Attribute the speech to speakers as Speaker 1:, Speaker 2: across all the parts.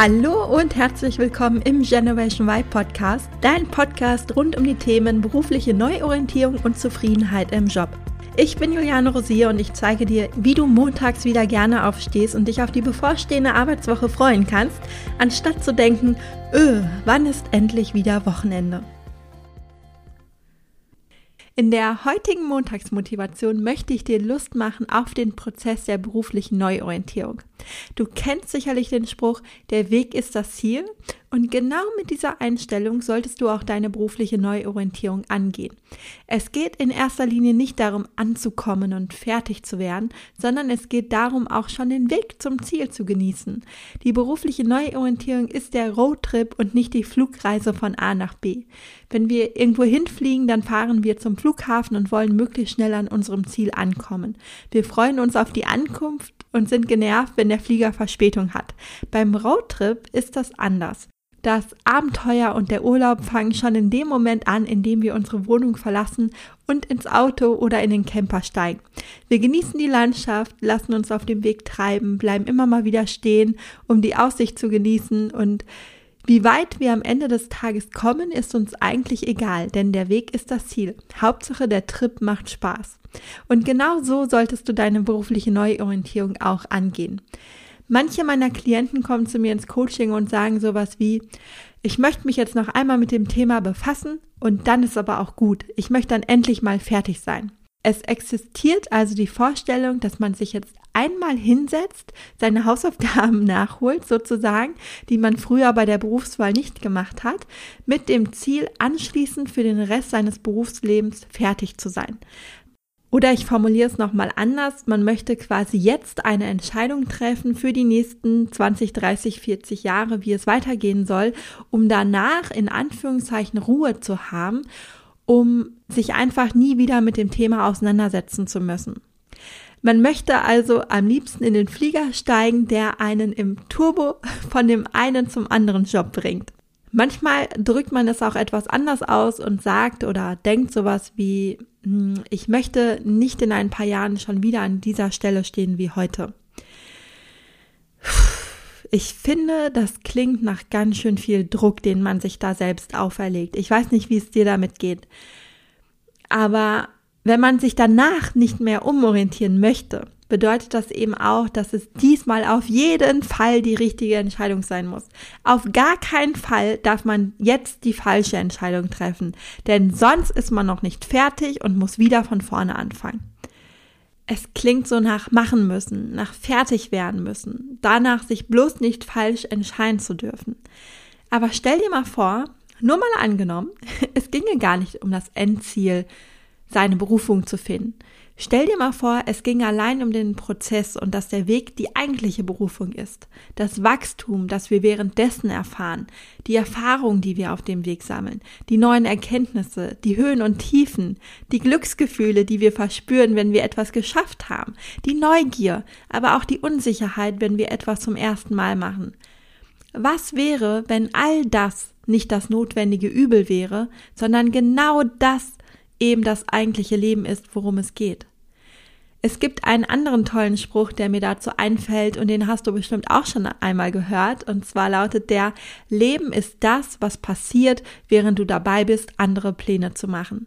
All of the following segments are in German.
Speaker 1: Hallo und herzlich willkommen im Generation Y Podcast, dein Podcast rund um die Themen berufliche Neuorientierung und Zufriedenheit im Job. Ich bin Juliane Rosier und ich zeige dir, wie du montags wieder gerne aufstehst und dich auf die bevorstehende Arbeitswoche freuen kannst, anstatt zu denken, öh, wann ist endlich wieder Wochenende? In der heutigen Montagsmotivation möchte ich dir Lust machen auf den Prozess der beruflichen Neuorientierung. Du kennst sicherlich den Spruch, der Weg ist das Ziel und genau mit dieser Einstellung solltest du auch deine berufliche Neuorientierung angehen. Es geht in erster Linie nicht darum, anzukommen und fertig zu werden, sondern es geht darum, auch schon den Weg zum Ziel zu genießen. Die berufliche Neuorientierung ist der Roadtrip und nicht die Flugreise von A nach B. Wenn wir irgendwo hinfliegen, dann fahren wir zum Flughafen und wollen möglichst schnell an unserem Ziel ankommen. Wir freuen uns auf die Ankunft und sind genervt, wenn der Flieger Verspätung hat. Beim Roadtrip ist das anders. Das Abenteuer und der Urlaub fangen schon in dem Moment an, in dem wir unsere Wohnung verlassen und ins Auto oder in den Camper steigen. Wir genießen die Landschaft, lassen uns auf dem Weg treiben, bleiben immer mal wieder stehen, um die Aussicht zu genießen und wie weit wir am Ende des Tages kommen, ist uns eigentlich egal, denn der Weg ist das Ziel. Hauptsache, der Trip macht Spaß. Und genau so solltest du deine berufliche Neuorientierung auch angehen. Manche meiner Klienten kommen zu mir ins Coaching und sagen sowas wie, ich möchte mich jetzt noch einmal mit dem Thema befassen und dann ist aber auch gut. Ich möchte dann endlich mal fertig sein. Es existiert also die Vorstellung, dass man sich jetzt einmal hinsetzt, seine Hausaufgaben nachholt, sozusagen, die man früher bei der Berufswahl nicht gemacht hat, mit dem Ziel, anschließend für den Rest seines Berufslebens fertig zu sein. Oder ich formuliere es nochmal anders. Man möchte quasi jetzt eine Entscheidung treffen für die nächsten 20, 30, 40 Jahre, wie es weitergehen soll, um danach in Anführungszeichen Ruhe zu haben, um sich einfach nie wieder mit dem Thema auseinandersetzen zu müssen. Man möchte also am liebsten in den Flieger steigen, der einen im Turbo von dem einen zum anderen Job bringt. Manchmal drückt man es auch etwas anders aus und sagt oder denkt sowas wie, hm, ich möchte nicht in ein paar Jahren schon wieder an dieser Stelle stehen wie heute. Ich finde, das klingt nach ganz schön viel Druck, den man sich da selbst auferlegt. Ich weiß nicht, wie es dir damit geht. Aber wenn man sich danach nicht mehr umorientieren möchte, bedeutet das eben auch, dass es diesmal auf jeden Fall die richtige Entscheidung sein muss. Auf gar keinen Fall darf man jetzt die falsche Entscheidung treffen, denn sonst ist man noch nicht fertig und muss wieder von vorne anfangen. Es klingt so nach machen müssen, nach fertig werden müssen, danach sich bloß nicht falsch entscheiden zu dürfen. Aber stell dir mal vor, nur mal angenommen, es ginge gar nicht um das Endziel, seine Berufung zu finden. Stell dir mal vor, es ging allein um den Prozess und dass der Weg die eigentliche Berufung ist. Das Wachstum, das wir währenddessen erfahren, die Erfahrungen, die wir auf dem Weg sammeln, die neuen Erkenntnisse, die Höhen und Tiefen, die Glücksgefühle, die wir verspüren, wenn wir etwas geschafft haben, die Neugier, aber auch die Unsicherheit, wenn wir etwas zum ersten Mal machen. Was wäre, wenn all das nicht das notwendige Übel wäre, sondern genau das eben das eigentliche Leben ist, worum es geht. Es gibt einen anderen tollen Spruch, der mir dazu einfällt und den hast du bestimmt auch schon einmal gehört. Und zwar lautet der, Leben ist das, was passiert, während du dabei bist, andere Pläne zu machen.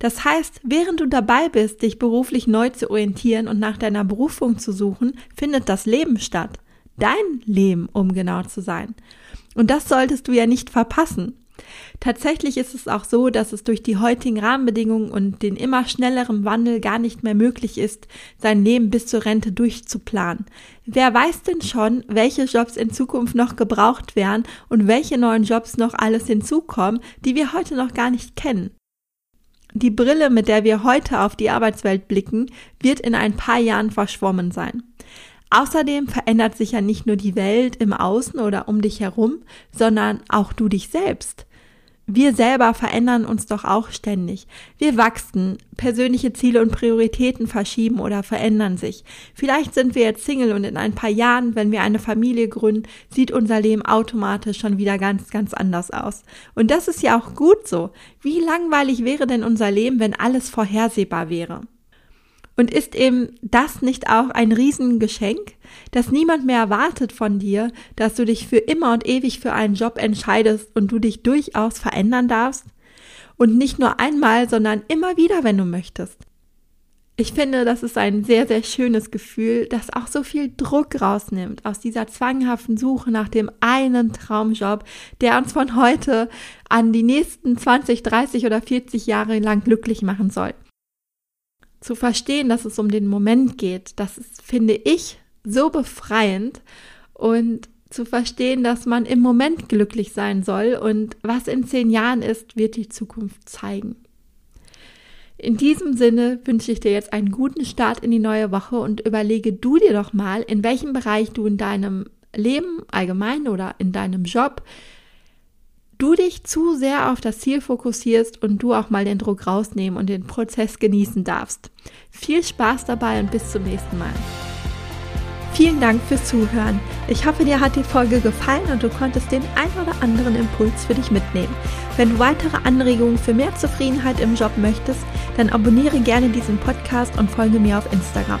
Speaker 1: Das heißt, während du dabei bist, dich beruflich neu zu orientieren und nach deiner Berufung zu suchen, findet das Leben statt. Dein Leben, um genau zu sein. Und das solltest du ja nicht verpassen. Tatsächlich ist es auch so, dass es durch die heutigen Rahmenbedingungen und den immer schnelleren Wandel gar nicht mehr möglich ist, sein Leben bis zur Rente durchzuplanen. Wer weiß denn schon, welche Jobs in Zukunft noch gebraucht werden und welche neuen Jobs noch alles hinzukommen, die wir heute noch gar nicht kennen? Die Brille, mit der wir heute auf die Arbeitswelt blicken, wird in ein paar Jahren verschwommen sein. Außerdem verändert sich ja nicht nur die Welt im Außen oder um dich herum, sondern auch du dich selbst wir selber verändern uns doch auch ständig. Wir wachsen, persönliche Ziele und Prioritäten verschieben oder verändern sich. Vielleicht sind wir jetzt Single und in ein paar Jahren, wenn wir eine Familie gründen, sieht unser Leben automatisch schon wieder ganz, ganz anders aus. Und das ist ja auch gut so. Wie langweilig wäre denn unser Leben, wenn alles vorhersehbar wäre? Und ist eben das nicht auch ein Riesengeschenk, dass niemand mehr erwartet von dir, dass du dich für immer und ewig für einen Job entscheidest und du dich durchaus verändern darfst? Und nicht nur einmal, sondern immer wieder, wenn du möchtest. Ich finde, das ist ein sehr, sehr schönes Gefühl, das auch so viel Druck rausnimmt aus dieser zwanghaften Suche nach dem einen Traumjob, der uns von heute an die nächsten 20, 30 oder 40 Jahre lang glücklich machen soll. Zu verstehen, dass es um den Moment geht, das ist, finde ich, so befreiend und zu verstehen, dass man im Moment glücklich sein soll und was in zehn Jahren ist, wird die Zukunft zeigen. In diesem Sinne wünsche ich dir jetzt einen guten Start in die neue Woche und überlege du dir doch mal, in welchem Bereich du in deinem Leben allgemein oder in deinem Job du dich zu sehr auf das Ziel fokussierst und du auch mal den Druck rausnehmen und den Prozess genießen darfst. Viel Spaß dabei und bis zum nächsten Mal. Vielen Dank fürs Zuhören. Ich hoffe, dir hat die Folge gefallen und du konntest den ein oder anderen Impuls für dich mitnehmen. Wenn du weitere Anregungen für mehr Zufriedenheit im Job möchtest, dann abonniere gerne diesen Podcast und folge mir auf Instagram.